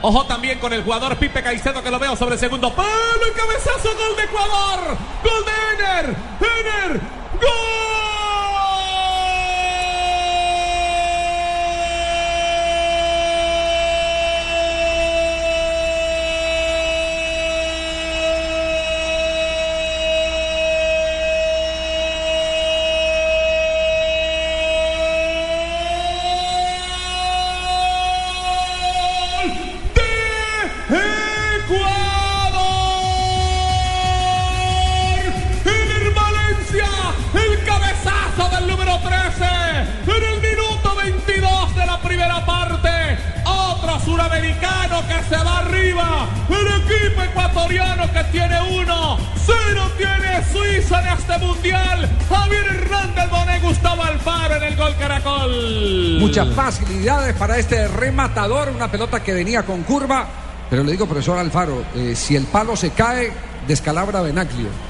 Ojo también con el jugador Pipe Caicedo que lo veo sobre el segundo palo. El cabezazo, gol de Ecuador. Gol de Ener. Suramericano que se va arriba. El equipo ecuatoriano que tiene uno. Cero tiene Suiza en este mundial. Javier Hernández Bonet, Gustavo Alfaro en el gol Caracol. Muchas facilidades para este rematador, una pelota que venía con curva. Pero le digo, profesor Alfaro, eh, si el palo se cae, descalabra Benaglio.